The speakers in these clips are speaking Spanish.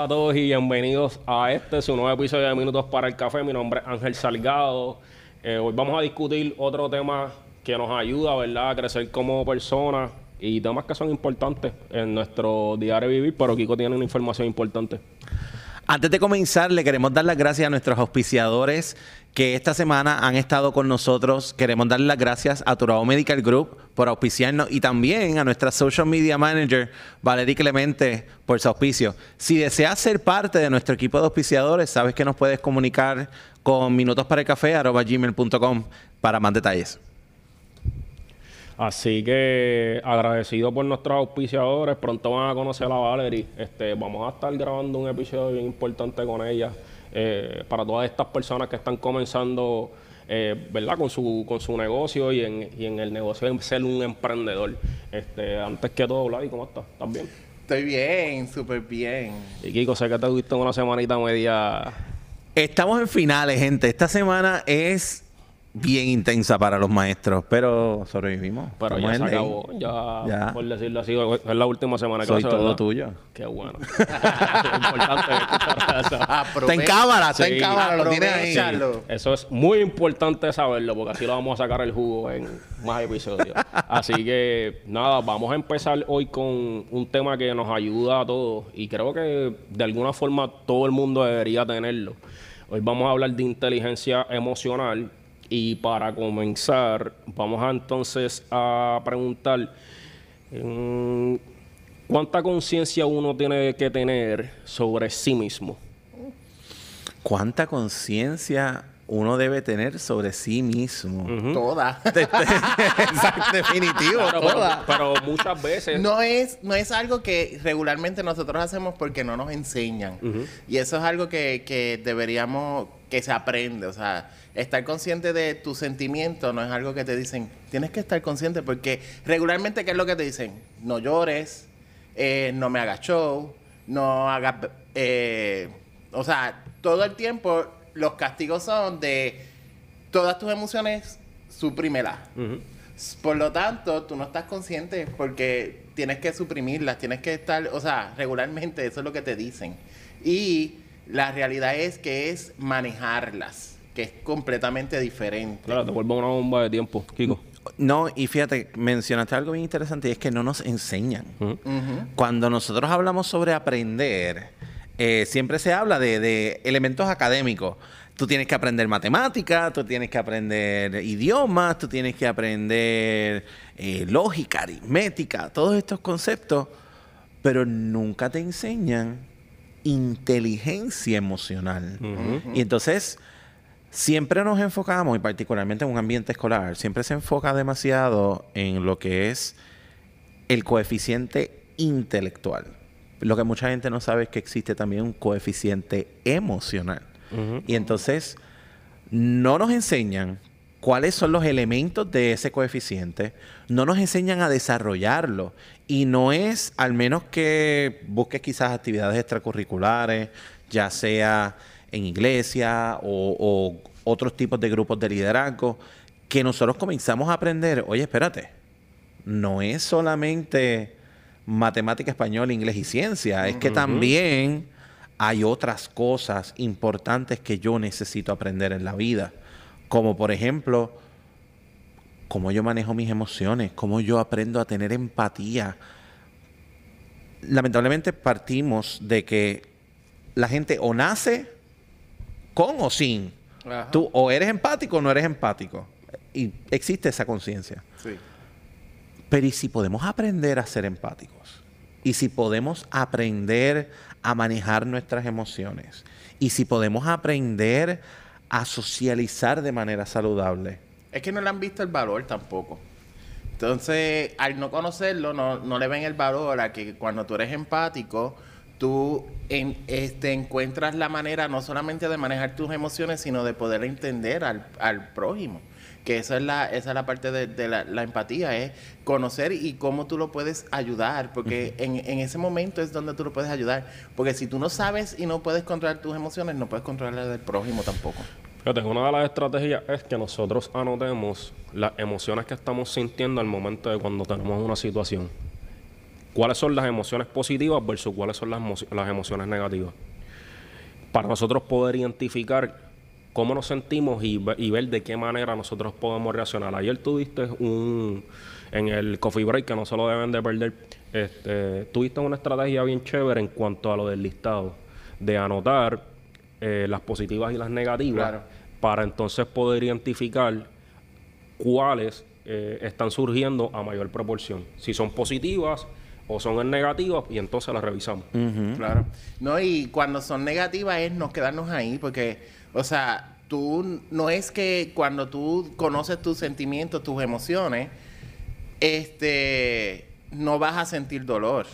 a todos y bienvenidos a este, su nuevo episodio de Minutos para el Café. Mi nombre es Ángel Salgado. Eh, hoy vamos a discutir otro tema que nos ayuda, ¿verdad?, a crecer como personas y temas que son importantes en nuestro diario vivir, pero Kiko tiene una información importante. Antes de comenzar, le queremos dar las gracias a nuestros auspiciadores que esta semana han estado con nosotros. Queremos dar las gracias a Turao Medical Group por auspiciarnos y también a nuestra social media manager, Valerie Clemente, por su auspicio. Si deseas ser parte de nuestro equipo de auspiciadores, sabes que nos puedes comunicar con minutosparelcafé.com para más detalles. Así que agradecido por nuestros auspiciadores. Pronto van a conocer a Valerie. Este, vamos a estar grabando un episodio bien importante con ella. eh, para todas estas personas que están comenzando, eh, ¿verdad? Con su, con su negocio y en, y en el negocio de ser un emprendedor. Este, antes que todo, Vladi, ¿cómo estás? ¿Estás bien? Estoy bien, súper bien. Y Kiko, sé que te tuviste una semanita media... Estamos en finales, gente. Esta semana es bien intensa para los maestros, pero sobrevivimos. Pero ya se acabó. Ya, Ya. por decirlo así, es la última semana que Soy todo ¿verdad? tuyo. Qué bueno. importante. Está en cámara, está en cámara, lo tienes ahí. Eso es muy importante saberlo porque así lo vamos a sacar el jugo en más episodios. Así que nada, vamos a empezar hoy con un tema que nos ayuda a todos y creo que de alguna forma todo el mundo debería tenerlo. Hoy vamos a hablar de inteligencia emocional y para comenzar vamos a entonces a preguntar mm, cuánta conciencia uno tiene que tener sobre sí mismo. ¿Cuánta conciencia uno debe tener sobre sí mismo? Toda. Exacto, definitivo. Claro, toda. pero muchas veces No es, no es algo que regularmente nosotros hacemos porque no nos enseñan. Y eso es algo que, que deberíamos, que se aprende. O sea, estar consciente de tus sentimientos no es algo que te dicen, tienes que estar consciente porque regularmente, ¿qué es lo que te dicen? No llores, eh, no me hagas show, no hagas... eh, o sea, todo el tiempo los castigos son de todas tus emociones, suprímelas. Por lo tanto, tú no estás consciente porque tienes que suprimirlas, tienes que estar, o sea, regularmente eso es lo que te dicen. Y la realidad es que es manejarlas, que es completamente diferente. Claro, te vuelvo una bomba de tiempo, Kiko. No, y fíjate, mencionaste algo bien interesante y es que no nos enseñan. Cuando nosotros hablamos sobre aprender, eh, siempre se habla de, de elementos académicos. Tú tienes que aprender matemática, tú tienes que aprender idiomas, tú tienes que aprender eh, lógica, aritmética, todos estos conceptos, pero nunca te enseñan inteligencia emocional. Y entonces, siempre nos enfocamos, y particularmente en un ambiente escolar, siempre se enfoca demasiado en lo que es el coeficiente intelectual. Lo que mucha gente no sabe es que existe también un coeficiente emocional. Y entonces no nos enseñan cuáles son los elementos de ese coeficiente, no nos enseñan a desarrollarlo. Y no es, al menos que busques quizás actividades extracurriculares, ya sea en iglesia o, o otros tipos de grupos de liderazgo, que nosotros comenzamos a aprender, oye, espérate, no es solamente matemática, español, inglés y ciencia, es que también hay otras cosas importantes que yo necesito aprender en la vida, como por ejemplo, cómo yo manejo mis emociones, cómo yo aprendo a tener empatía. Lamentablemente partimos de que la gente o nace con o sin. Ajá. Tú o eres empático o no eres empático. Y existe esa conciencia. Sí. Pero ¿y si podemos aprender a ser empáticos? ¿Y si podemos aprender a manejar nuestras emociones? ¿Y si podemos aprender a socializar de manera saludable? Es que no le han visto el valor tampoco. Entonces, al no conocerlo, no, no le ven el valor a que cuando tú eres empático, tú en, este, encuentras la manera no solamente de manejar tus emociones, sino de poder entender al, al prójimo. Que esa es la, esa es la parte de, de la, la empatía, es conocer y cómo tú lo puedes ayudar, porque en, en ese momento es donde tú lo puedes ayudar. Porque si tú no sabes y no puedes controlar tus emociones, no puedes controlar las del prójimo tampoco. Fíjate, una de las estrategias es que nosotros anotemos las emociones que estamos sintiendo al momento de cuando tenemos una situación. Cuáles son las emociones positivas versus cuáles son las, emo- las emociones negativas. Para nosotros poder identificar cómo nos sentimos y, ve- y ver de qué manera nosotros podemos reaccionar. Ayer tuviste un, en el coffee break, que no se lo deben de perder, este, tuviste una estrategia bien chévere en cuanto a lo del listado, de anotar eh, las positivas y las negativas, Claro. para entonces poder identificar cuáles eh, están surgiendo a mayor proporción. Si son positivas o son en negativas, y entonces las revisamos. Claro. No, y cuando son negativas es no quedarnos ahí, porque, o sea, tú no es que cuando tú conoces tus sentimientos, tus emociones, este, no vas a sentir dolor.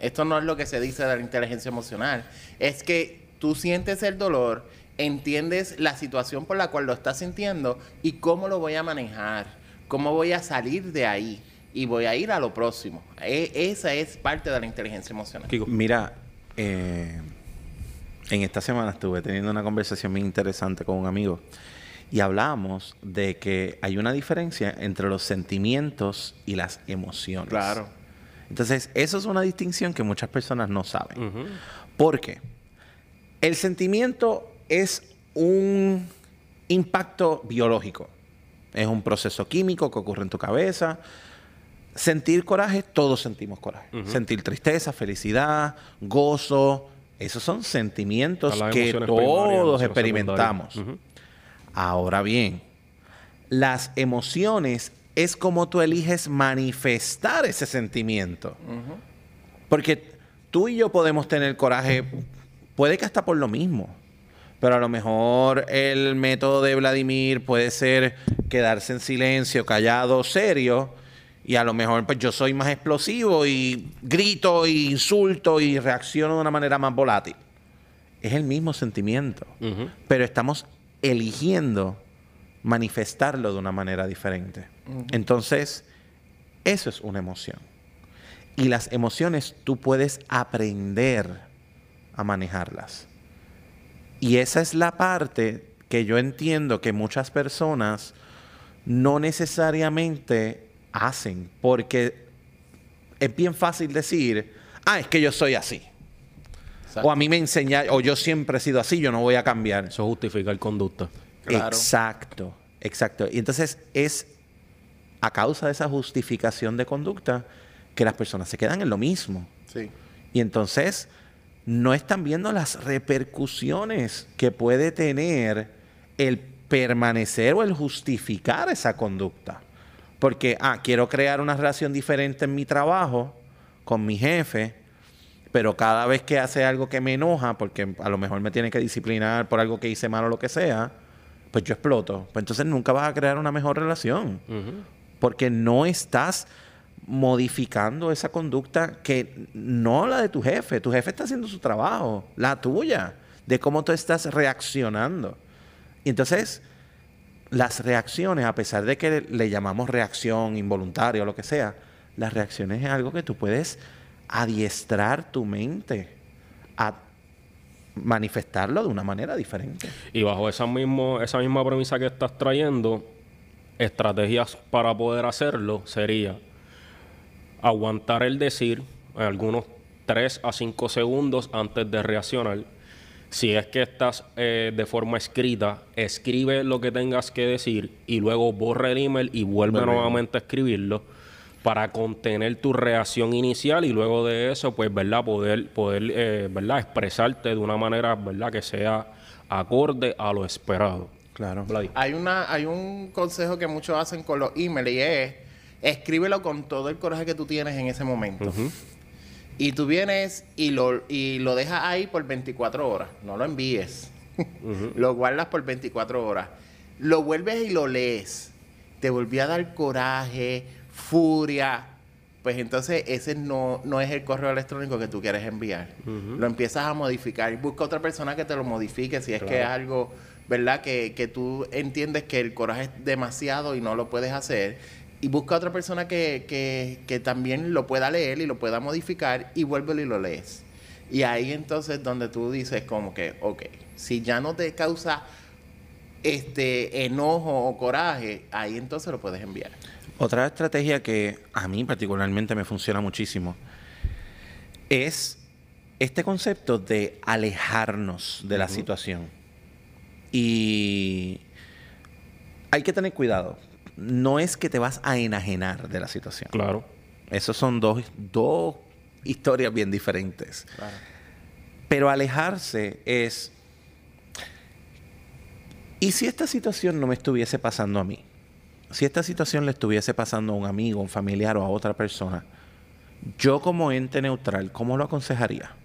Esto no es lo que se dice de la inteligencia emocional. Es que tú sientes el dolor, entiendes la situación por la cual lo estás sintiendo y cómo lo voy a manejar, cómo voy a salir de ahí y voy a ir a lo próximo. E- esa es parte de la inteligencia emocional. Kiko. Mira, eh, en esta semana estuve teniendo una conversación muy interesante con un amigo y hablamos de que hay una diferencia entre los sentimientos y las emociones. Claro. Entonces, eso es una distinción que muchas personas no saben. Ujú. ¿Por qué? El sentimiento es un impacto biológico. Es un proceso químico que ocurre en tu cabeza. Sentir coraje, todos sentimos coraje. Sentir tristeza, felicidad, gozo. Esos son sentimientos que todos experimentamos. Ahora bien, las emociones es como tú eliges manifestar ese sentimiento. Porque tú y yo podemos tener coraje, puede que hasta por lo mismo. Pero a lo mejor el método de Vladimir puede ser quedarse en silencio, callado, serio. Y a lo mejor pues yo soy más explosivo y grito y insulto y reacciono de una manera más volátil. Es el mismo sentimiento. Pero estamos eligiendo manifestarlo de una manera diferente. Entonces, eso es una emoción. Y las emociones tú puedes aprender a manejarlas. Y esa es la parte que yo entiendo que muchas personas no necesariamente hacen, porque es bien fácil decir, ah, es que yo soy así. Exacto. O a mí me enseña, o yo siempre he sido así, yo no voy a cambiar. Eso justifica el conducta. Claro. Exacto, exacto. Y entonces es a causa de esa justificación de conducta que las personas se quedan en lo mismo. Sí. Y entonces no están viendo las repercusiones que puede tener el permanecer o el justificar esa conducta. Porque, ah, quiero crear una relación diferente en mi trabajo con mi jefe, pero cada vez que hace algo que me enoja, porque a lo mejor me tiene que disciplinar por algo que hice mal o lo que sea, pues yo exploto. Pues entonces nunca vas a crear una mejor relación porque no estás modificando esa conducta que no la de tu jefe. Tu jefe está haciendo su trabajo, la tuya, de cómo tú estás reaccionando. Y entonces, las reacciones, a pesar de que le llamamos reacción involuntaria o lo que sea, las reacciones es algo que tú puedes adiestrar tu mente a manifestarlo de una manera diferente. Y bajo esa, mismo, esa misma premisa que estás trayendo, estrategias para poder hacerlo sería aguantar el decir algunos 3 a 5 segundos antes de reaccionar. Si es que estás eh, de forma escrita, escribe lo que tengas que decir y luego borra el email y vuelve nuevamente a escribirlo para contener tu reacción inicial y luego de eso, pues, ¿verdad? Poder, poder eh, ¿verdad? Expresarte de una manera, ¿verdad? Que sea acorde a lo esperado. Claro. Hay, una, hay un consejo que muchos hacen con los emails y es escríbelo con todo el coraje que tú tienes en ese momento. Y tú vienes y lo, y lo dejas ahí por 24 horas. No lo envíes. lo guardas por 24 horas. Lo vuelves y lo lees. Te volvió a dar coraje, furia. Pues entonces ese no, no es el correo electrónico que tú quieres enviar. Lo empiezas a modificar. Busca otra persona que te lo modifique si es que es algo, ¿verdad? Que, que tú entiendes que el coraje es demasiado y no lo puedes hacer. Y busca otra persona que, que, que también lo pueda leer y lo pueda modificar y vuélvelo y lo lees. Y ahí entonces donde tú dices como que, ok, si ya no te causa este enojo o coraje, ahí entonces lo puedes enviar. Otra estrategia que a mí particularmente me funciona muchísimo es este concepto de alejarnos de la situación. Y hay que tener cuidado. No es que te vas a enajenar de la situación. Claro. Esos son dos, dos historias bien diferentes. Pero alejarse es... ¿Y si esta situación no me estuviese pasando a mí? Si esta situación le estuviese pasando a un amigo, un familiar o a otra persona, yo como ente neutral, ¿cómo lo aconsejaría?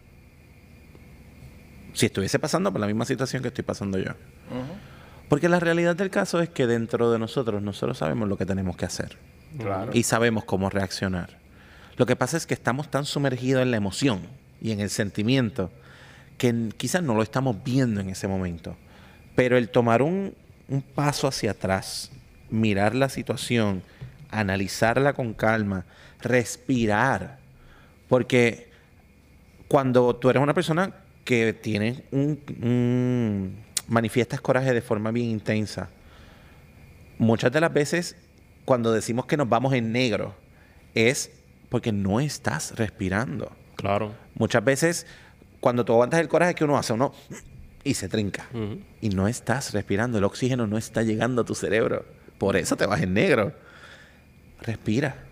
Si estuviese pasando por la misma situación que estoy pasando yo. Porque la realidad del caso es que dentro de nosotros, nosotros sabemos lo que tenemos que hacer. Y sabemos cómo reaccionar. Lo que pasa es que estamos tan sumergidos en la emoción y en el sentimiento que quizás no lo estamos viendo en ese momento. Pero el tomar un, un paso hacia atrás, mirar la situación, analizarla con calma, respirar. Porque cuando tú eres una persona que tiene un, manifiestas coraje de forma bien intensa, muchas de las veces cuando decimos que nos vamos en negro es porque no estás respirando. Claro. Muchas veces cuando tú aguantas el coraje que uno hace, uno y se trinca. Y no estás respirando, el oxígeno no está llegando a tu cerebro. Por eso te vas en negro. Respira.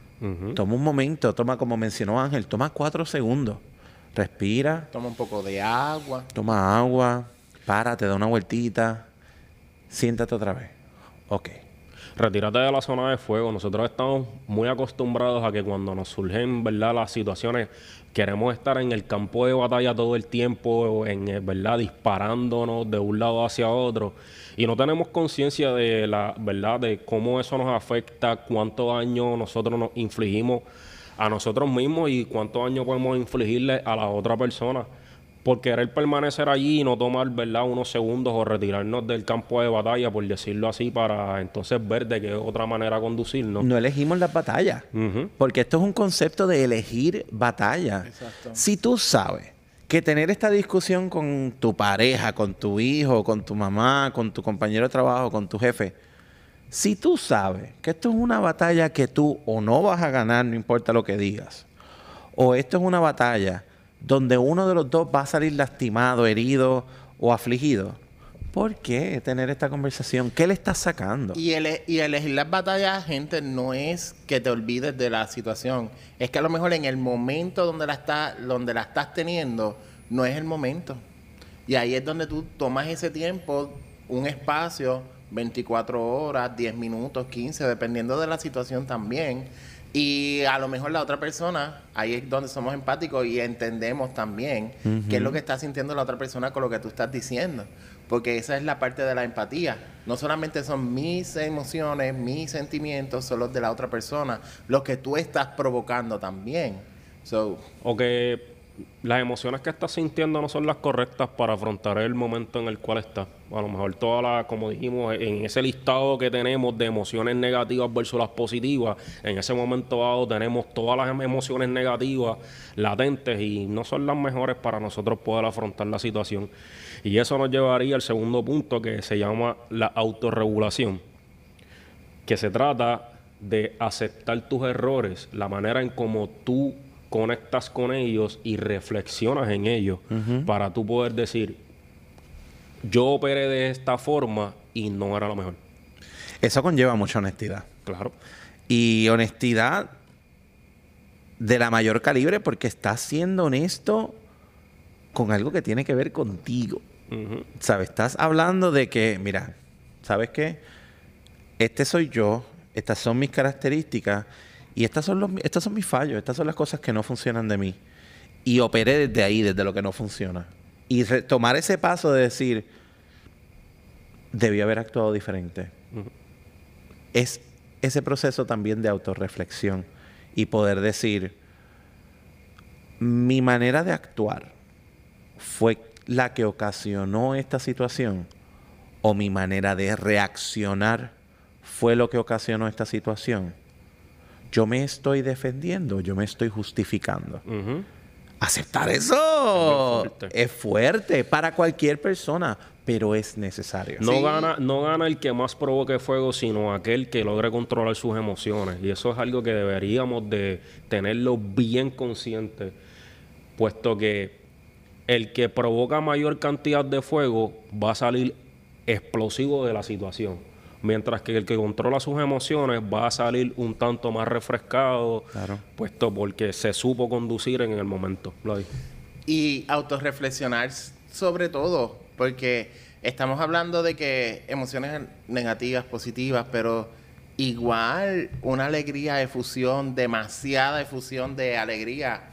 Toma un momento, toma como mencionó Ángel, toma cuatro segundos. Respira. Toma un poco de agua. Toma agua. Párate, da una vueltita. Siéntate otra vez. Ok. Retírate de la zona de fuego. Nosotros estamos muy acostumbrados a que cuando nos surgen, ¿verdad?, las situaciones, queremos estar en el campo de batalla todo el tiempo, en, ¿verdad?, disparándonos de un lado hacia otro. Y no tenemos conciencia de la, ¿verdad?, de cómo eso nos afecta, cuánto daño nosotros nos infligimos a nosotros mismos y cuánto daño podemos infligirle a la otra persona por querer permanecer allí y no tomar, ¿verdad?, unos segundos o retirarnos del campo de batalla, por decirlo así, para entonces ver de qué otra manera conducirnos. No elegimos las batallas, porque esto es un concepto de elegir batalla. Exacto. Si tú sabes que tener esta discusión con tu pareja, con tu hijo, con tu mamá, con tu compañero de trabajo, con tu jefe, si tú sabes que esto es una batalla que tú o no vas a ganar, no importa lo que digas, o esto es una batalla donde uno de los dos va a salir lastimado, herido o afligido, ¿por qué tener esta conversación? ¿Qué le estás sacando? Y, elegir las batallas, gente, no es que te olvides de la situación. Es que a lo mejor en el momento donde la, está, donde la estás teniendo, no es el momento. Y ahí es donde tú tomas ese tiempo, un espacio 24 horas, 10 minutos, 15, dependiendo de la situación también. Y a lo mejor la otra persona, ahí es donde somos empáticos y entendemos también qué es lo que está sintiendo la otra persona con lo que tú estás diciendo. Porque esa es la parte de la empatía. No solamente son mis emociones, mis sentimientos, son los de la otra persona, los que tú estás provocando también. So, o que las emociones que estás sintiendo no son las correctas para afrontar el momento en el cual estás. A lo mejor todas las, como dijimos, en ese listado que tenemos de emociones negativas versus las positivas, en ese momento dado tenemos todas las emociones negativas latentes y no son las mejores para nosotros poder afrontar la situación. Y eso nos llevaría al segundo punto que se llama la autorregulación, que se trata de aceptar tus errores, la manera en cómo tú conectas con ellos y reflexionas en ellos para tú poder decir, yo operé de esta forma y no era lo mejor. Eso conlleva mucha honestidad. Claro. Y honestidad de la mayor calibre porque estás siendo honesto con algo que tiene que ver contigo. ¿Sabes? Estás hablando de que, mira, ¿sabes qué? Este soy yo, estas son mis características y estas son, los, estos son mis fallos, estas son las cosas que no funcionan de mí. Y operé desde ahí, desde lo que no funciona. Y tomar ese paso de decir, debí haber actuado diferente. Es ese proceso también de autorreflexión y poder decir, mi manera de actuar fue la que ocasionó esta situación o mi manera de reaccionar fue lo que ocasionó esta situación yo me estoy defendiendo, yo me estoy justificando. Aceptar eso es fuerte. para cualquier persona, pero es necesario. No, gana, no gana el que más provoque fuego, sino aquel que logre controlar sus emociones. Y eso es algo que deberíamos de tenerlo bien consciente. puesto que el que provoca mayor cantidad de fuego va a salir explosivo de la situación. Mientras que el que controla sus emociones va a salir un tanto más refrescado, Claro. puesto porque se supo conducir en el momento. Y autorreflexionar sobre todo, porque estamos hablando de que emociones negativas, positivas, pero igual una alegría, efusión, demasiada efusión de alegría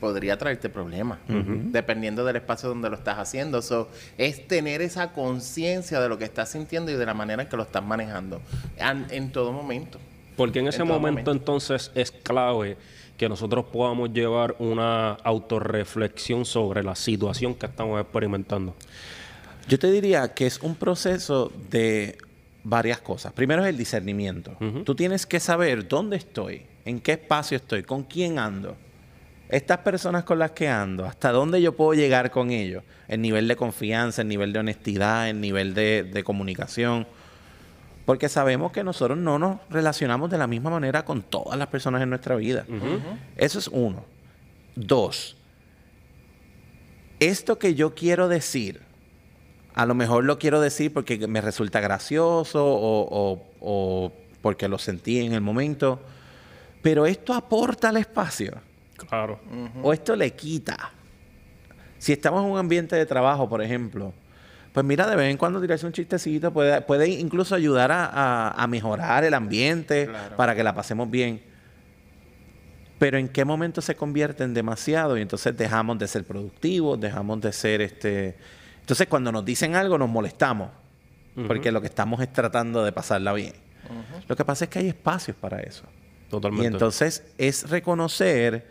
podría traerte problemas, dependiendo del espacio donde lo estás haciendo. So, es tener esa conciencia de lo que estás sintiendo y de la manera en que lo estás manejando an- en todo momento. Porque en ese En momento, momento. entonces es clave que nosotros podamos llevar una autorreflexión sobre la situación que estamos experimentando. Yo te diría que es un proceso de varias cosas. Primero es el discernimiento. Tú tienes que saber dónde estoy, en qué espacio estoy, con quién ando. Estas personas con las que ando, hasta dónde yo puedo llegar con ellos. El nivel de confianza, el nivel de honestidad, el nivel de, de comunicación. Porque sabemos que nosotros no nos relacionamos de la misma manera con todas las personas en nuestra vida. Eso es uno. Dos, esto que yo quiero decir, a lo mejor lo quiero decir porque me resulta gracioso o, o- o porque lo sentí en el momento, pero esto aporta al espacio Claro. o esto le quita. Si estamos en un ambiente de trabajo, por ejemplo, pues mira, de vez en cuando tirarse un chistecito puede, puede incluso ayudar a, a- a mejorar el ambiente Claro. para que la pasemos bien. Pero en qué momento se convierte en demasiado y entonces dejamos de ser productivos, dejamos de ser este... Entonces cuando nos dicen algo nos molestamos, porque lo que estamos es tratando de pasarla bien. Lo que pasa es que hay espacios para eso. Totalmente. Y entonces es reconocer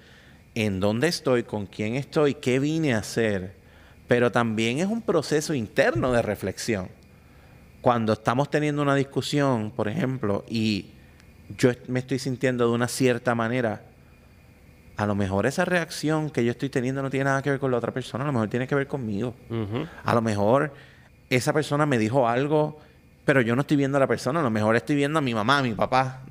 en dónde estoy, con quién estoy, qué vine a hacer. Pero también es un proceso interno de reflexión. Cuando estamos teniendo una discusión, por ejemplo, y yo me estoy sintiendo de una cierta manera, a lo mejor esa reacción que yo estoy teniendo no tiene nada que ver con la otra persona, a lo mejor tiene que ver conmigo. A lo mejor esa persona me dijo algo, pero yo no estoy viendo a la persona, a lo mejor estoy viendo a mi mamá, a mi papá,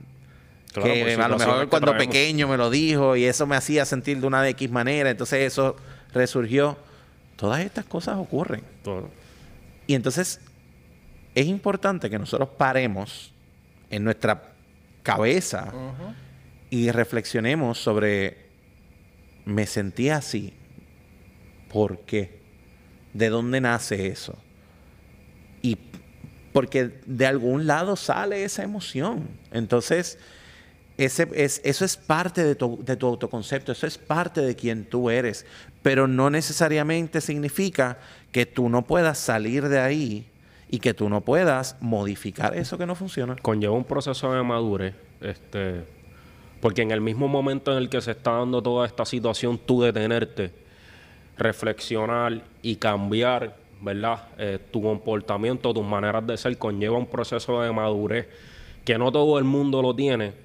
Claro, que a lo mejor cuando traemos. pequeño me lo dijo y eso me hacía sentir de una de X manera, entonces eso resurgió. Todas estas cosas ocurren. Todo. Y entonces es importante que nosotros paremos en nuestra cabeza y reflexionemos sobre, me sentí así, ¿por qué? ¿De dónde nace eso? Y porque de algún lado sale esa emoción. Entonces, ese es, eso es parte de tu, autoconcepto, eso es parte de quien tú eres, pero no necesariamente significa que tú no puedas salir de ahí y que tú no puedas modificar eso que no funciona. Conlleva un proceso de madurez. Este, porque en el mismo momento en el que se está dando toda esta situación, tú detenerte, reflexionar y cambiar, ¿verdad? Eh, tu comportamiento, tus maneras de ser, conlleva un proceso de madurez que no todo el mundo lo tiene,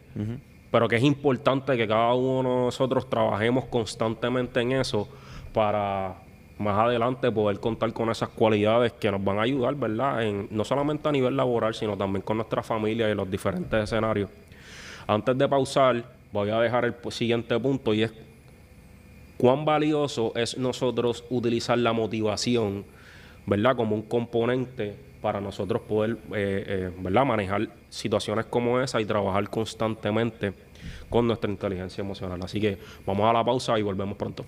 pero que es importante que cada uno de nosotros trabajemos constantemente en eso para más adelante poder contar con esas cualidades que nos van a ayudar, ¿verdad? En, no solamente a nivel laboral, sino también con nuestra familia y los diferentes escenarios. Antes de pausar, voy a dejar el siguiente punto y es cuán valioso es nosotros utilizar la motivación, ¿verdad? Como un componente para nosotros poder, eh, eh, ¿verdad? Manejar situaciones como esa y trabajar constantemente con nuestra inteligencia emocional. Así que vamos a la pausa y volvemos pronto.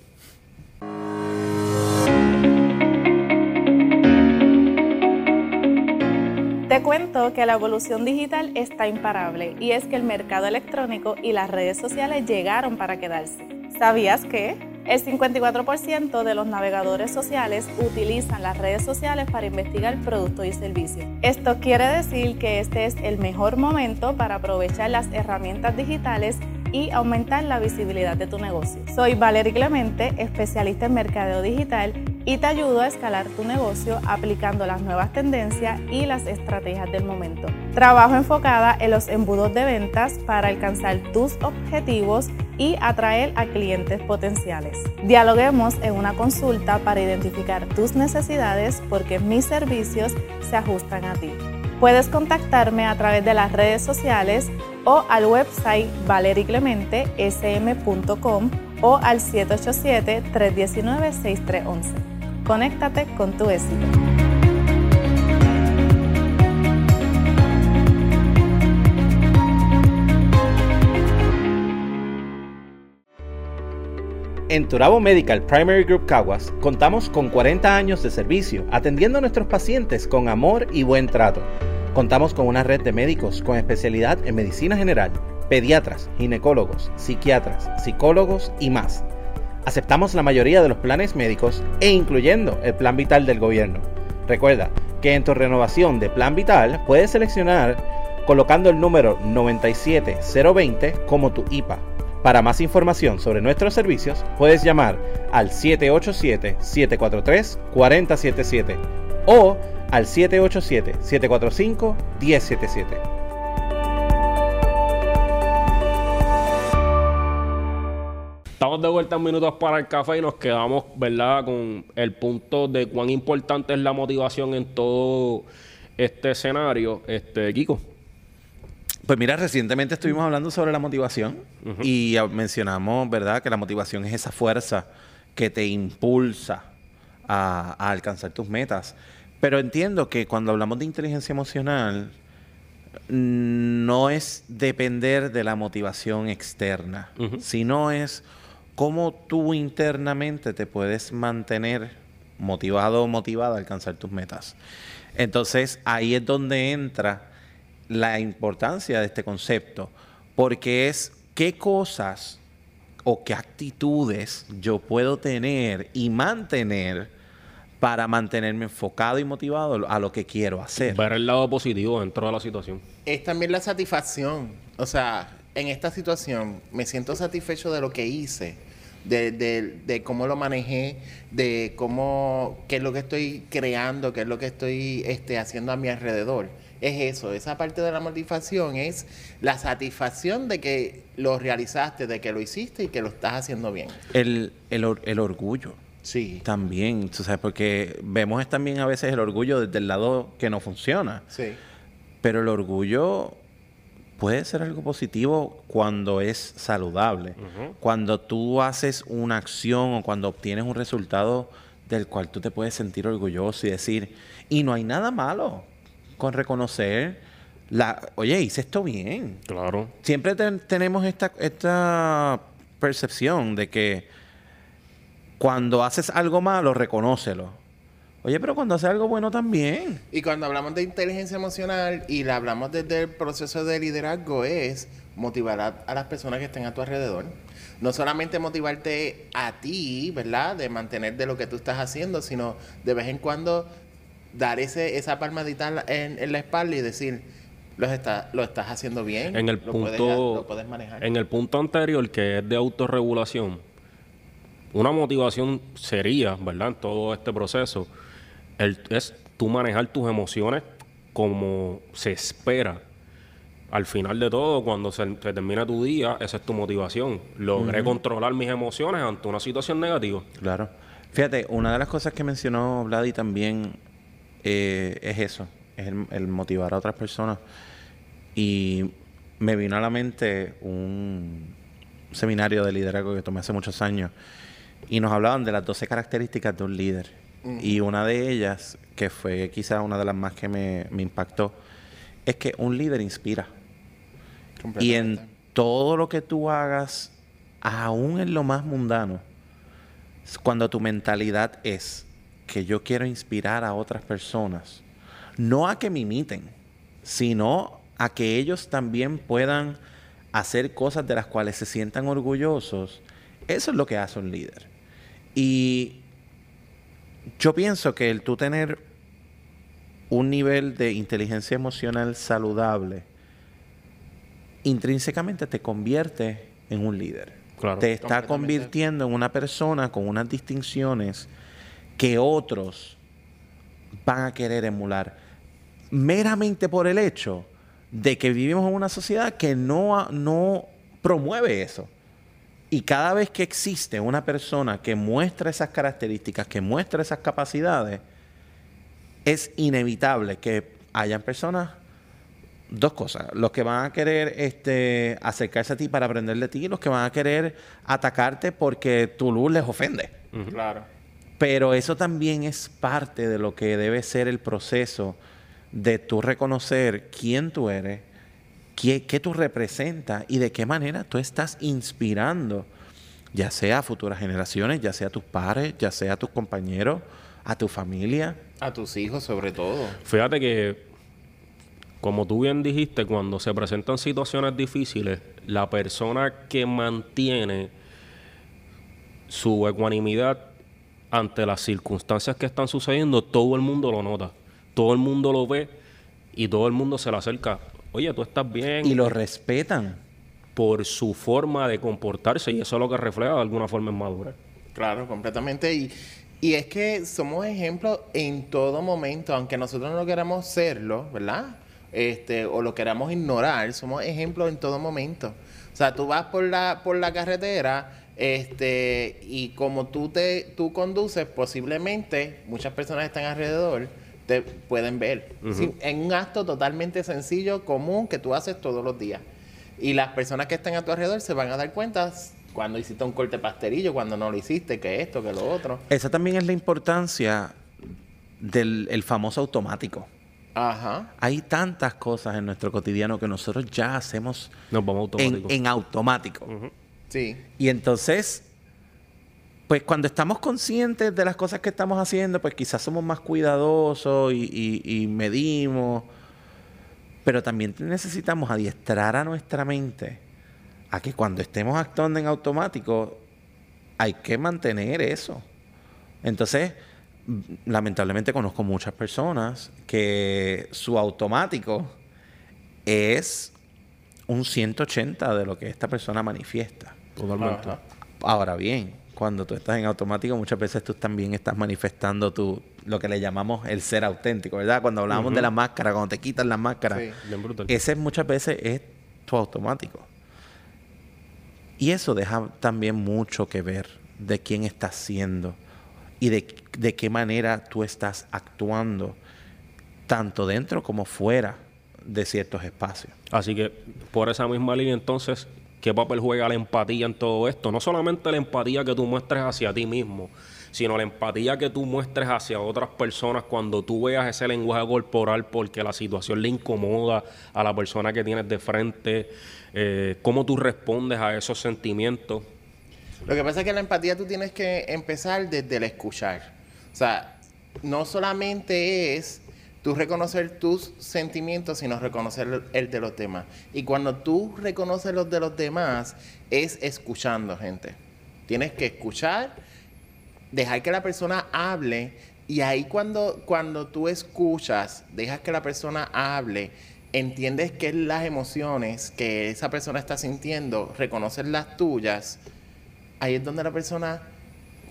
Te cuento que la evolución digital está imparable y es que el mercado electrónico y las redes sociales llegaron para quedarse. ¿Sabías que? El 54% de los navegadores sociales utilizan las redes sociales para investigar productos y servicios. Esto quiere decir que este es el mejor momento para aprovechar las herramientas digitales y aumentar la visibilidad de tu negocio. Soy Valerie Clemente, especialista en mercadeo digital y te ayudo a escalar tu negocio aplicando las nuevas tendencias y las estrategias del momento. Trabajo enfocada en los embudos de ventas para alcanzar tus objetivos y atraer a clientes potenciales. Dialoguemos en una consulta para identificar tus necesidades porque mis servicios se ajustan a ti. Puedes contactarme a través de las redes sociales o al website valericlementesm.com o al 787-319-6311. Conéctate con tu éxito. En Turabo Medical Primary Group Caguas contamos con 40 años de servicio atendiendo a nuestros pacientes con amor y buen trato. Contamos con una red de médicos con especialidad en medicina general, pediatras, ginecólogos, psiquiatras, psicólogos y más. Aceptamos la mayoría de los planes médicos e incluyendo el plan vital del gobierno. Recuerda que en tu renovación de plan vital puedes seleccionar colocando el número 97020 como tu IPA. Para más información sobre nuestros servicios, puedes llamar al 787-743-4077 o al 787-745-1077. Estamos de vuelta en minutos para el café y nos quedamos, ¿verdad?, con el punto de cuán importante es la motivación en todo este escenario. Este, Kiko. Pues mira, recientemente estuvimos hablando sobre la motivación y mencionamos, ¿verdad?, que la motivación es esa fuerza que te impulsa a, a alcanzar tus metas. Pero entiendo que cuando hablamos de inteligencia emocional, no es depender de la motivación externa, sino es cómo tú internamente te puedes mantener motivado o motivada a alcanzar tus metas. Entonces ahí es donde entra la importancia de este concepto, porque es qué cosas o qué actitudes yo puedo tener y mantener para mantenerme enfocado y motivado a lo que quiero hacer. Ver el lado positivo dentro de la situación. Es también la satisfacción. O sea, en esta situación me siento satisfecho de lo que hice, de, de, de cómo lo manejé, de cómo, qué es lo que estoy creando, qué es lo que estoy este, haciendo a mi alrededor. Es eso, esa parte de la motivación es la satisfacción de que lo realizaste, de que lo hiciste y que lo estás haciendo bien. El, el, or- el orgullo. Sí. También, tú sabes, porque vemos también a veces el orgullo desde el lado que no funciona. Sí. Pero el orgullo puede ser algo positivo cuando es saludable. Cuando tú haces una acción o cuando obtienes un resultado del cual tú te puedes sentir orgulloso y decir, y no hay nada malo con reconocer la, oye, hice esto bien. Claro. Siempre ten- tenemos esta, esta percepción de que cuando haces algo malo, reconócelo. Oye, pero cuando haces algo bueno también. Y cuando hablamos de inteligencia emocional y la hablamos desde el proceso de liderazgo es motivar a, a las personas que estén a tu alrededor. No solamente motivarte a ti, ¿verdad? De mantener de lo que tú estás haciendo, sino de vez en cuando dar ese, esa palmadita en, en la espalda y decir, lo, está, lo estás haciendo bien. En el lo puedes- punto lo puedes manejar. en el punto anterior que es de autorregulación una motivación sería verdad en todo este proceso el- es tú manejar tus emociones como se espera al final de todo cuando se, se termina tu día esa es tu motivación logré controlar mis emociones ante una situación negativa Claro. Fíjate, una de las cosas que mencionó Vladi también eh, es eso, es el, el motivar a otras personas. Y me vino a la mente un seminario de liderazgo que tomé hace muchos años y nos hablaban de las 12 características de un líder. Y una de ellas, que fue quizá una de las más que me, me impactó, es que un líder inspira. Y en todo lo que tú hagas, aún en lo más mundano, cuando tu mentalidad es que yo quiero inspirar a otras personas, no a que me imiten, sino a que ellos también puedan hacer cosas de las cuales se sientan orgullosos, eso es lo que hace un líder. Y yo pienso que el tú tener un nivel de inteligencia emocional saludable, intrínsecamente te convierte en un líder. Claro. Te está convirtiendo en una persona con unas distinciones que otros van a querer emular meramente por el hecho de que vivimos en una sociedad que no, no promueve eso. Y cada vez que existe una persona que muestra esas características, que muestra esas capacidades, es inevitable que hayan personas dos cosas. Los que van a querer este, acercarse a ti para aprender de ti y los que van a querer atacarte porque tu luz les ofende. Claro. Pero eso también es parte de lo que debe ser el proceso de tú reconocer quién tú eres, qué, qué tú representas y de qué manera tú estás inspirando, ya sea a futuras generaciones, ya sea a tus padres, ya sea a tus compañeros, a tu familia. A tus hijos sobre todo. Fíjate que, como tú bien dijiste, cuando se presentan situaciones difíciles, la persona que mantiene su ecuanimidad ante las circunstancias que están sucediendo, todo el mundo lo nota, todo el mundo lo ve y todo el mundo se le acerca. Oye, tú estás bien. Y lo respetan. por su forma de comportarse y eso es lo que refleja de alguna forma en madurez. Claro, completamente. Y, y es que somos ejemplos en todo momento, aunque nosotros no queramos serlo, ¿verdad? Este, o lo queramos ignorar, somos ejemplos en todo momento. O sea, tú vas por la, por la carretera, este, y como tú te, tú conduces, posiblemente muchas personas que están alrededor te pueden ver. Sí, en un acto totalmente sencillo, común, que tú haces todos los días. Y las personas que están a tu alrededor se van a dar cuenta cuando hiciste un corte pasterillo, cuando no lo hiciste, que esto, que lo otro. Esa también es la importancia del el famoso automático. Ajá. Hay tantas cosas en nuestro cotidiano que nosotros ya hacemos Nos vamos en, automático. en automático. Sí. Y entonces, pues cuando estamos conscientes de las cosas que estamos haciendo, pues quizás somos más cuidadosos y, medimos. Pero también necesitamos adiestrar a nuestra mente a que cuando estemos actuando en automático, hay que mantener eso. Entonces, lamentablemente conozco muchas personas que su automático es un 180 de lo que esta persona manifiesta. Totalmente. Ajá. Ahora bien, cuando tú estás en automático, muchas veces tú también estás manifestando tu, lo que le llamamos el ser auténtico, ¿verdad? Cuando hablamos de la máscara, cuando te quitan la máscara, Sí. Bien brutal. ese muchas veces es tu automático. Y eso deja también mucho que ver de quién estás siendo y de, de qué manera tú estás actuando, tanto dentro como fuera de ciertos espacios. Así que por esa misma línea entonces, ¿qué papel juega la empatía en todo esto? No solamente la empatía que tú muestres hacia ti mismo, sino la empatía que tú muestres hacia otras personas cuando tú veas ese lenguaje corporal porque la situación le incomoda a la persona que tienes de frente, eh, cómo tú respondes a esos sentimientos. Lo que pasa es que la empatía tú tienes que empezar desde el escuchar. O sea, no solamente es tú reconocer tus sentimientos, sino reconocer el de los demás. Y cuando tú reconoces los de los demás, es escuchando, gente. Tienes que escuchar, dejar que la persona hable, y ahí cuando, cuando tú escuchas, dejas que la persona hable, entiendes qué es las emociones que esa persona está sintiendo, reconocer las tuyas, ahí es donde la persona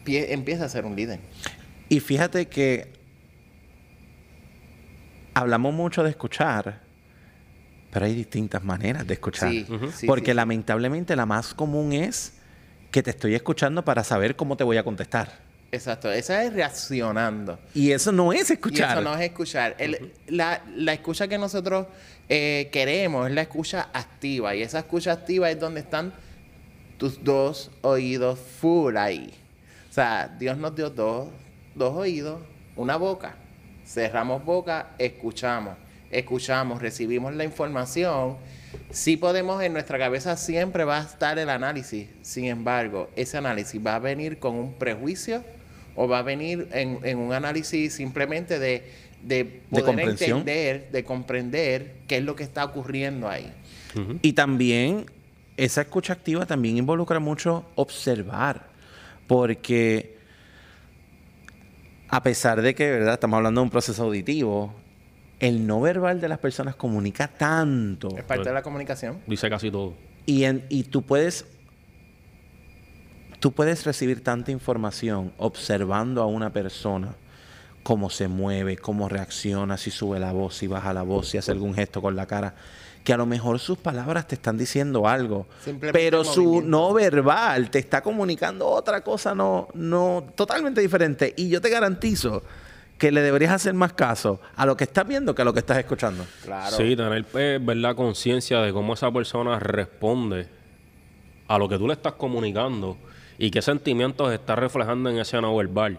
pie- empieza a ser un líder. Y fíjate que hablamos mucho de escuchar, pero hay distintas maneras de escuchar. Sí, Porque sí, lamentablemente la más común es que te estoy escuchando para saber cómo te voy a contestar. Exacto, esa es reaccionando. Y eso no es Y escuchar. eso no es escuchar. El- la, la escucha que nosotros eh, queremos es la escucha activa. Y esa escucha activa es donde están tus dos oídos full ahí. O sea, Dios nos dio dos, dos oídos, una boca. Cerramos boca, escuchamos. Escuchamos, recibimos la información. Sí podemos, en nuestra cabeza siempre va a estar el análisis. Sin embargo, ese análisis va a venir con un prejuicio o va a venir en, en un análisis simplemente de, de poder comprensión. entender, de comprender qué es lo que está ocurriendo ahí. Y también esa escucha activa también involucra mucho observar, porque a pesar de que, ¿verdad? Estamos hablando de un proceso auditivo, el no verbal de las personas comunica tanto Es parte de la comunicación. Dice casi todo. y, en- y tú puedes tú puedes recibir tanta información observando a una persona cómo se mueve, cómo reacciona, si sube la voz, si baja la voz, si hace algún gesto con la cara, que a lo mejor sus palabras te están diciendo algo, pero su movimiento. no verbal te está comunicando otra cosa no no totalmente diferente y yo te garantizo que le deberías hacer más caso a lo que estás viendo que a lo que estás escuchando. Claro. Sí, tener verdad conciencia de cómo esa persona responde a lo que tú le estás comunicando y qué sentimientos está reflejando en ese no verbal.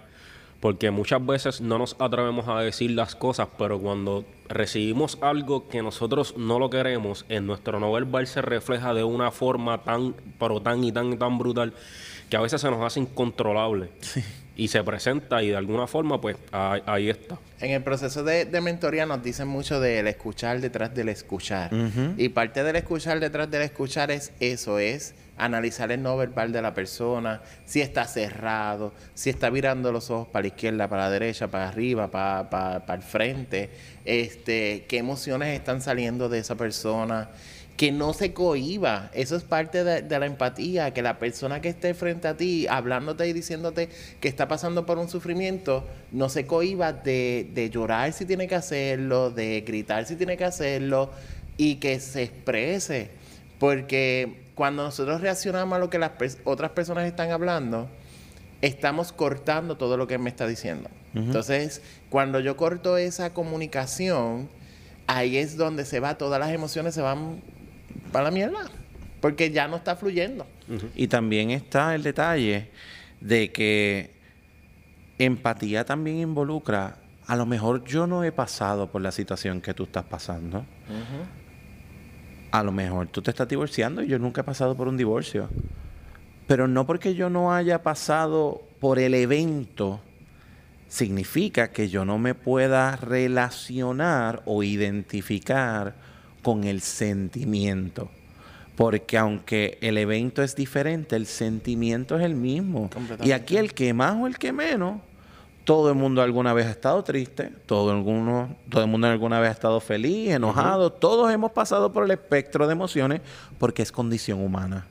Porque muchas veces no nos atrevemos a decir las cosas, pero cuando recibimos algo que nosotros no lo queremos, en nuestro no verbal se refleja de una forma tan, pero tan y tan y tan brutal, que a veces se nos hace incontrolable. Y se presenta y de alguna forma, pues ahí, ahí está. En el proceso de, de mentoría nos dicen mucho del escuchar detrás del escuchar. Y parte del escuchar detrás del escuchar es eso, es analizar el no verbal de la persona, si está cerrado, si está virando los ojos para la izquierda, para la derecha, para arriba, para, el frente, este, qué emociones están saliendo de esa persona, que no se cohiba. Eso es parte de, la empatía, que la persona que esté frente a ti, hablándote y diciéndote que está pasando por un sufrimiento, no se cohiba de llorar si tiene que hacerlo, de gritar si tiene que hacerlo, y que se exprese. Porque cuando nosotros reaccionamos a lo que las pers- otras personas están hablando, estamos cortando todo lo que me está diciendo. Entonces, cuando yo corto esa comunicación, ahí es donde se va, todas las emociones se van para la mierda. Porque ya no está fluyendo. Y también está el detalle de que empatía también involucra, a lo mejor yo no he pasado por la situación que tú estás pasando. A lo mejor tú te estás divorciando y yo nunca he pasado por un divorcio. Pero no porque yo no haya pasado por el evento, significa que yo no me pueda relacionar o identificar con el sentimiento. Porque aunque el evento es diferente, el sentimiento es el mismo. Y aquí el que más o el que menos, todo el mundo alguna vez ha estado triste, todo, alguno, todo el mundo alguna vez ha estado feliz, enojado, todos hemos pasado por el espectro de emociones porque es condición humana.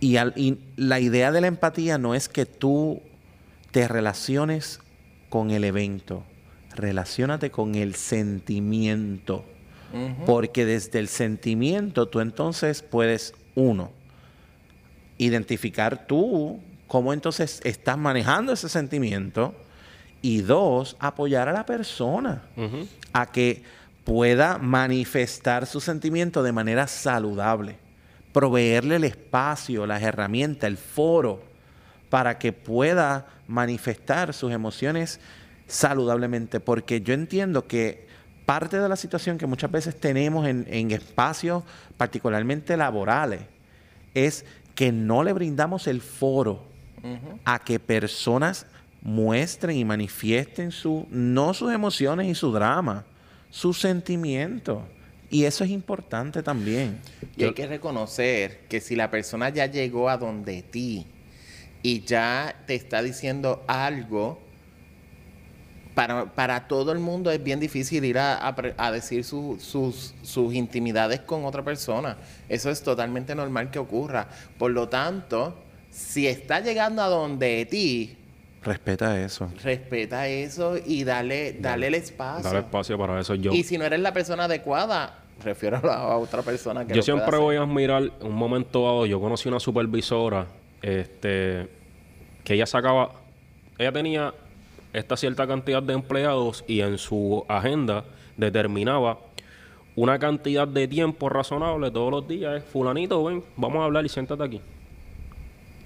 Y, al- y la idea de la empatía no es que tú te relaciones con el evento, relacionate con el sentimiento. Porque desde el sentimiento tú entonces puedes, uno, identificar tú cómo entonces estás manejando ese sentimiento. Y dos, apoyar a la persona a que pueda manifestar su sentimiento de manera saludable. Proveerle el espacio, las herramientas, el foro para que pueda manifestar sus emociones saludablemente. Porque yo entiendo que parte de la situación que muchas veces tenemos en, en espacios particularmente laborales es que no le brindamos el foro a que personas muestren y manifiesten su, no sus emociones y su drama, sus sentimientos. Y eso es importante también. Y hay que reconocer que si la persona ya llegó a donde ti y ya te está diciendo algo, para, para todo el mundo es bien difícil ir a, a decir su- sus, sus intimidades con otra persona. Eso es totalmente normal que ocurra. Por lo tanto, si está llegando a donde ti, Respeta eso. respeta eso y dale, dale el espacio. Dar espacio para eso. Yo, Y si no eres la persona adecuada, refiero a otra persona que yo lo siempre pueda voy hacer. a admirar un momento dado. Yo conocí una supervisora este, que ella sacaba, ella tenía esta cierta cantidad de empleados y en su agenda determinaba una cantidad de tiempo razonable todos los días. es, Fulanito, ven, vamos a hablar y siéntate aquí.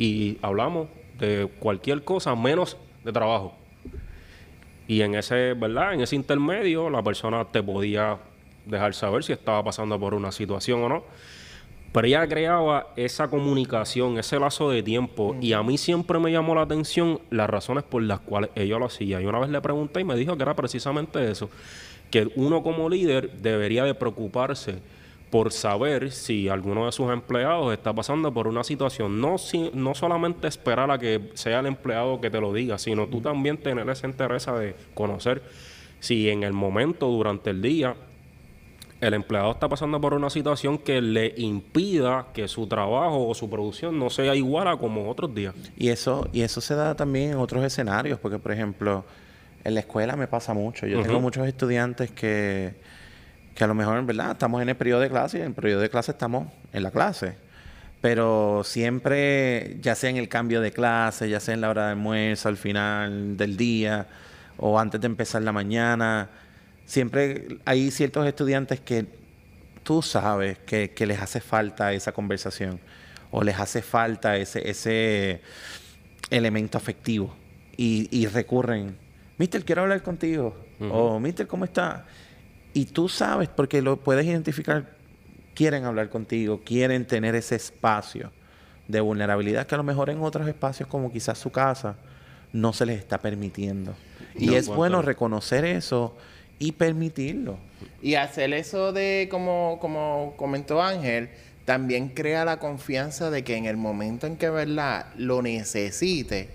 Y hablamos de cualquier cosa menos de trabajo. Y en ese, ¿verdad? En ese intermedio, la persona te podía dejar saber si estaba pasando por una situación o no. Pero ella creaba esa comunicación, ese lazo de tiempo. Y a mí siempre me llamó la atención las razones por las cuales ella lo hacía. Y una vez le pregunté y me dijo que era precisamente eso. Que uno como líder debería de preocuparse por saber si alguno de sus empleados está pasando por una situación. No, si- no solamente esperar a que sea el empleado que te lo diga, sino tú también tener ese interés de conocer si en el momento, durante el día, el empleado está pasando por una situación que le impida que su trabajo o su producción no sea igual a como otros días. Y eso, y eso se da también en otros escenarios, porque por ejemplo, en la escuela me pasa mucho. Yo tengo muchos estudiantes que, que a lo mejor, en verdad, estamos en el periodo de clase y en el periodo de clase estamos en la clase. Pero siempre, ya sea en el cambio de clase, ya sea en la hora de almuerzo, al final del día, o antes de empezar la mañana. Siempre hay ciertos estudiantes que tú sabes que, que les hace falta esa conversación o les hace falta ese, ese elemento afectivo y, y recurren, Mister, quiero hablar contigo, o Mister, ¿cómo está? Y tú sabes, porque lo puedes identificar, quieren hablar contigo, quieren tener ese espacio de vulnerabilidad que a lo mejor en otros espacios como quizás su casa no se les está permitiendo. Y No, es bueno, reconocer eso y permitirlo. Y hacer eso de, como, como comentó Ángel, también crea la confianza de que en el momento en que ¿verdad? lo necesite,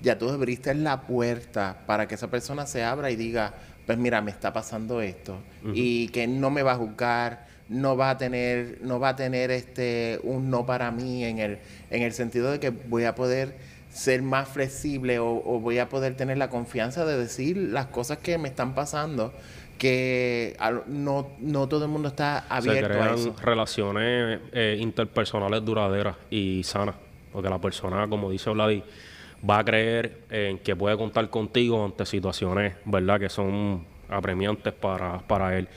ya tú abriste la puerta para que esa persona se abra y diga, pues mira, me está pasando esto. Y que no me va a juzgar, no va a tener, no va a tener este un no para mí en el, en el sentido de que voy a poder ser más flexible o, o voy a poder tener la confianza de decir las cosas que me están pasando que no, no todo el mundo está Se abierto a crean eso. relaciones eh, interpersonales duraderas y sanas. Porque la persona, como dice Vladi, va a creer en que puede contar contigo ante situaciones, ¿verdad? Que son apremiantes para, para él.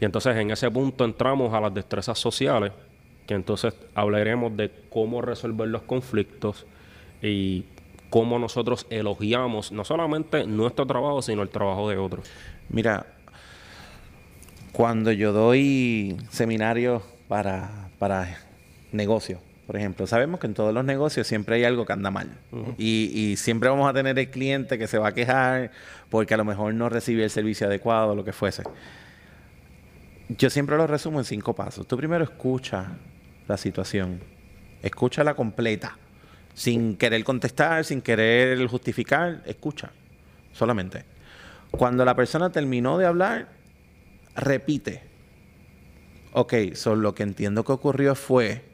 Y entonces en ese punto entramos a las destrezas sociales, que entonces hablaremos de cómo resolver los conflictos y cómo nosotros elogiamos no solamente nuestro trabajo, sino el trabajo de otros. Mira, cuando yo doy seminarios para, para negocios, por ejemplo, sabemos que en todos los negocios siempre hay algo que anda mal. y, y siempre vamos a tener el cliente que se va a quejar porque a lo mejor no recibe el servicio adecuado o lo que fuese. Yo siempre lo resumo en cinco pasos. Tú primero escucha la situación. Escúchala completa. Sin querer contestar, sin querer justificar. Escucha. Solamente. Cuando la persona terminó de hablar, repite. Ok, so lo que entiendo que ocurrió fue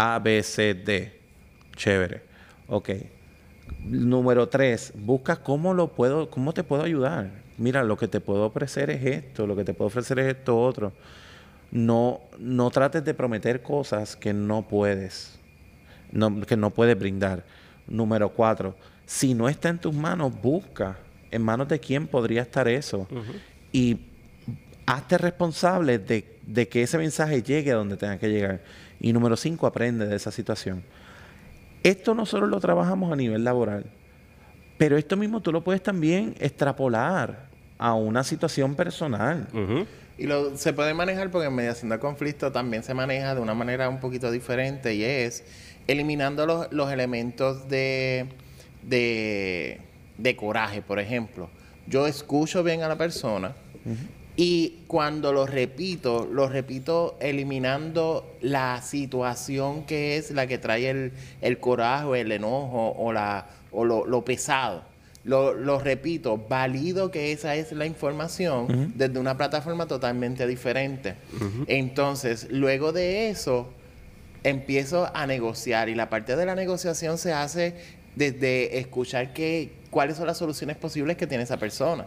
A, B, C, D. Chévere. Ok. Número tres, busca cómo lo puedo, cómo te puedo ayudar. Mira, lo que te puedo ofrecer es esto, lo que te puedo ofrecer es esto otro. No, no trates de prometer cosas que no puedes, no- que no puedes brindar. Número cuatro, si no está en tus manos, busca en manos de quién podría estar eso. Y hazte responsable de, de que ese mensaje llegue a donde tenga que llegar. Y número cinco, aprende de esa situación. Esto nosotros lo trabajamos a nivel laboral, pero esto mismo tú lo puedes también extrapolar a una situación personal. Y lo, se puede manejar porque en mediación de conflicto también se maneja de una manera un poquito diferente y es eliminando los, los elementos de, de, de coraje, por ejemplo. Yo escucho bien a la persona y cuando lo repito, lo repito eliminando la situación que es la que trae el, el coraje, el enojo o, la, o lo, lo pesado. Lo, lo repito, valido que esa es la información desde una plataforma totalmente diferente. Entonces, luego de eso, empiezo a negociar y la parte de la negociación se hace desde escuchar qué, cuáles son las soluciones posibles que tiene esa persona.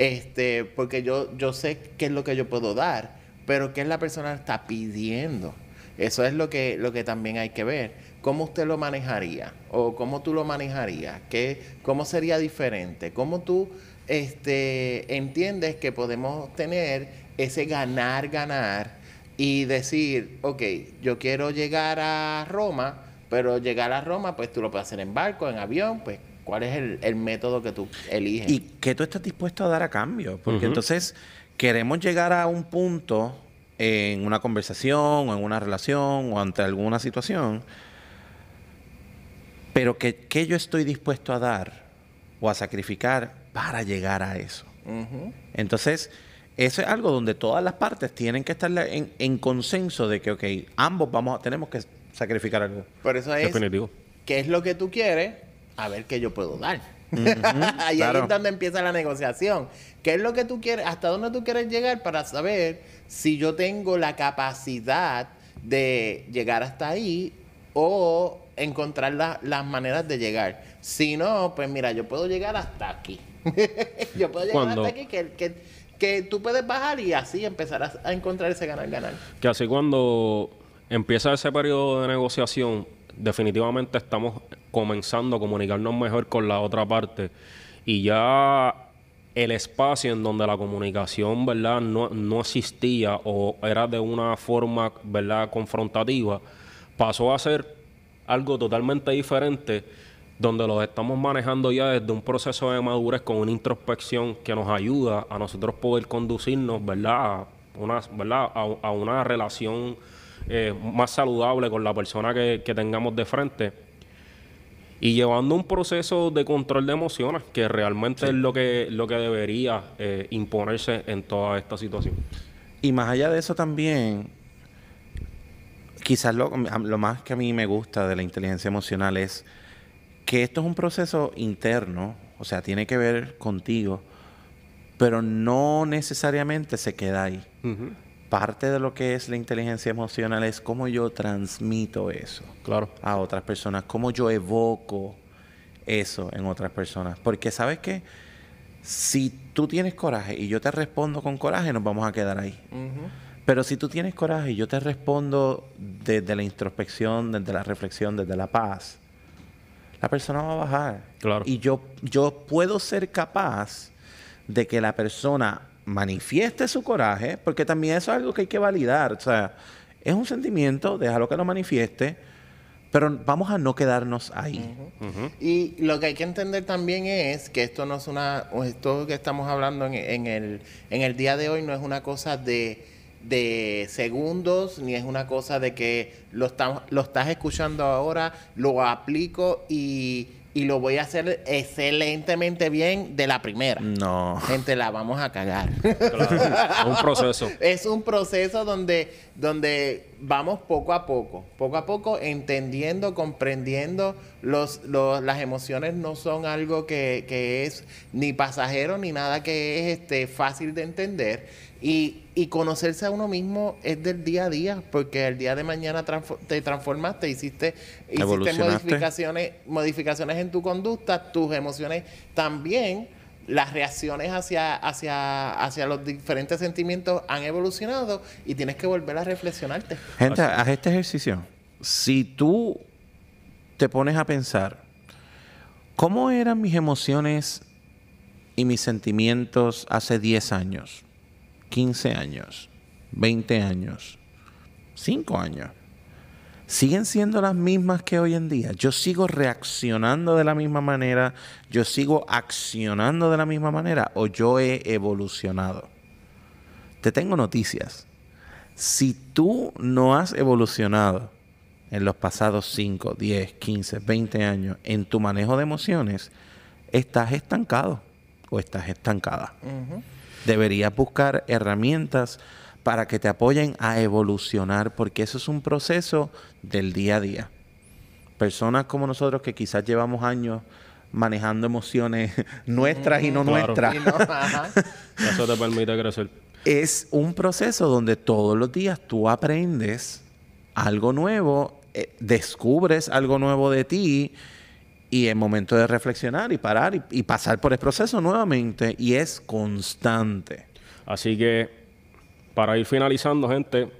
Este, porque yo, yo sé qué es lo que yo puedo dar, pero qué es la persona está pidiendo. Eso es lo que, lo que también hay que ver. ¿Cómo usted lo manejaría? ¿O cómo tú lo manejarías? ¿Qué, ¿Cómo sería diferente? ¿Cómo tú este, entiendes que podemos tener ese ganar, ganar y decir, ok, yo quiero llegar a Roma, pero llegar a Roma, pues tú lo puedes hacer en barco, en avión, pues ¿cuál es el, el método que tú eliges? ¿Y qué tú estás dispuesto a dar a cambio? Porque entonces queremos llegar a un punto en una conversación o en una relación o ante alguna situación, pero que, ¿qué yo estoy dispuesto a dar o a sacrificar para llegar a eso? Entonces, eso es algo donde todas las partes tienen que estar en, en consenso de que, ok, ambos vamos a, tenemos que sacrificar algo. Por eso es, Definitivo. ¿qué es lo que tú quieres? A ver qué yo puedo dar. y ahí es donde empieza la negociación. ¿Qué es lo que tú quieres? ¿Hasta dónde tú quieres llegar para saber si yo tengo la capacidad de llegar hasta ahí o encontrar la- las maneras de llegar? Si no, pues mira, yo puedo llegar hasta aquí. yo puedo llegar hasta aquí que, que, que tú puedes bajar y así empezar a, a encontrar ese ganar-ganar. Que así cuando empieza ese periodo de negociación, definitivamente estamos comenzando a comunicarnos mejor con la otra parte y ya el espacio en donde la comunicación, ¿verdad? No, no existía o era de una forma, ¿verdad? Confrontativa, pasó a ser algo totalmente diferente donde los estamos manejando ya desde un proceso de madurez con una introspección que nos ayuda a nosotros poder conducirnos, ¿verdad? A una, ¿verdad? A, una relación eh, más saludable con la persona que, tengamos de frente y llevando un proceso de control de emociones que realmente es lo que, lo que debería eh, imponerse en toda esta situación. Y más allá de eso también, quizás lo, lo más que a mí me gusta de la inteligencia emocional es que esto es un proceso interno, o sea, tiene que ver contigo, pero no necesariamente se queda ahí. Parte de lo que es la inteligencia emocional es cómo yo transmito eso claro. a otras personas, cómo yo evoco eso en otras personas. Porque sabes que si tú tienes coraje y yo te respondo con coraje, nos vamos a quedar ahí. Pero si tú tienes coraje y yo te respondo desde la introspección, desde la reflexión, desde la paz, la persona va a bajar. Claro. Y yo, yo puedo ser capaz de que la persona manifieste su coraje, porque también eso es algo que hay que validar. O sea, es un sentimiento, déjalo que lo manifieste, pero vamos a no quedarnos ahí. Y lo que hay que entender también es que esto no es una, esto que estamos hablando en, el, en el día de hoy no es una cosa de de segundos, ni es una cosa de que lo, lo estás escuchando ahora, lo aplico y, y, lo voy a hacer excelentemente bien de la primera. No. Gente, la vamos a cagar. es un proceso. es un proceso donde, donde vamos poco a poco, poco a poco entendiendo, comprendiendo. Los, los, las emociones no son algo que, que es ni pasajero ni nada que es este, fácil de entender y, y, conocerse a uno mismo es del día a día, porque el día de mañana te transformaste, hiciste, hiciste modificaciones, modificaciones en tu conducta, tus emociones también, las reacciones hacia, hacia, hacia los diferentes sentimientos han evolucionado y tienes que volver a reflexionarte. Gente, haz este ejercicio. Si tú te pones a pensar, ¿cómo eran mis emociones y mis sentimientos hace 10 años? 15 años, 20 años, 5 años, siguen siendo las mismas que hoy en día. Yo sigo reaccionando de la misma manera, yo sigo accionando de la misma manera o yo he evolucionado. Te tengo noticias. Si tú no has evolucionado en los pasados 5, 10, 15, 20 años en tu manejo de emociones, estás estancado o estás estancada deberías buscar herramientas para que te apoyen a evolucionar, porque eso es un proceso del día a día. Personas como nosotros que quizás llevamos años manejando emociones nuestras y no nuestras. eso te permite crecer. Es un proceso donde todos los días tú aprendes algo nuevo, eh, descubres algo nuevo de ti y es momento de reflexionar y parar y, pasar por el proceso nuevamente y es constante. Así que para ir finalizando, gente,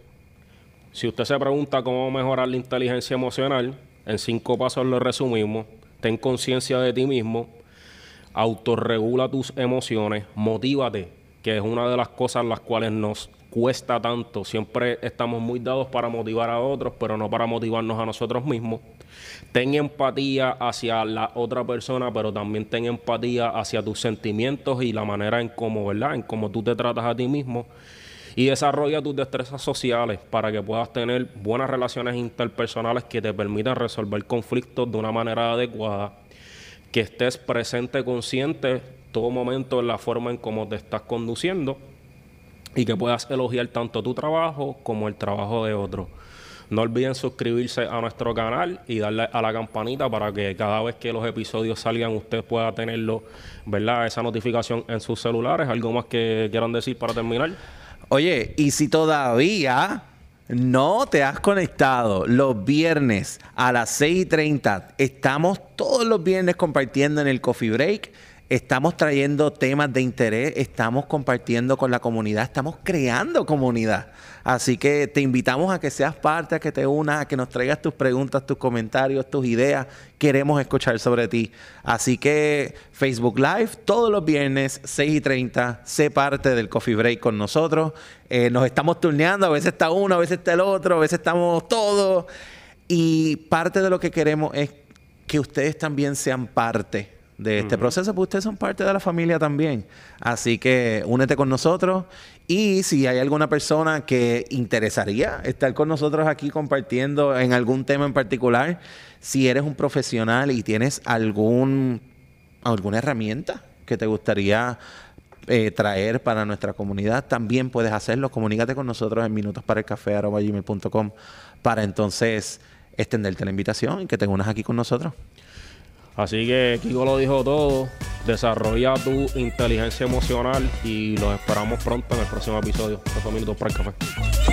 si usted se pregunta cómo mejorar la inteligencia emocional, en cinco pasos lo resumimos. Ten conciencia de ti mismo, autorregula tus emociones, motívate, que es una de las cosas las cuales nos cuesta tanto. Siempre estamos muy dados para motivar a otros, pero no para motivarnos a nosotros mismos ten empatía hacia la otra persona, pero también ten empatía hacia tus sentimientos y la manera en cómo, ¿verdad? En cómo tú te tratas a ti mismo. Y desarrolla tus destrezas sociales para que puedas tener buenas relaciones interpersonales que te permitan resolver conflictos de una manera adecuada. Que estés presente, consciente todo momento en la forma en cómo te estás conduciendo y que puedas elogiar tanto tu trabajo como el trabajo de otros. No olviden suscribirse a nuestro canal y darle a la campanita para que cada vez que los episodios salgan usted pueda tenerlo, ¿verdad? Esa notificación en sus celulares. ¿Algo más que quieran decir para terminar? Oye, y si todavía no te has conectado los viernes a las 6 y 30, estamos todos los viernes compartiendo en el Coffee Break Estamos trayendo temas de interés, estamos compartiendo con la comunidad, estamos creando comunidad. Así que te invitamos a que seas parte, a que te unas, a que nos traigas tus preguntas, tus comentarios, tus ideas. Queremos escuchar sobre ti. Así que Facebook Live todos los viernes, 6 y 30. Sé parte del Coffee Break con nosotros. Eh, nos estamos turneando, a veces está uno, a veces está el otro, a veces estamos todos. Y parte de lo que queremos es que ustedes también sean parte de este proceso, porque ustedes son parte de la familia también. Así que únete con nosotros y si hay alguna persona que interesaría estar con nosotros aquí compartiendo en algún tema en particular, si eres un profesional y tienes algún alguna herramienta que te gustaría eh, traer para nuestra comunidad, también puedes hacerlo. Comunícate con nosotros en minutosparaelcafé.com para entonces extenderte la invitación y que te unas aquí con nosotros. Así que Kiko lo dijo todo. Desarrolla tu inteligencia emocional y los esperamos pronto en el próximo episodio. Dos minutos para el café.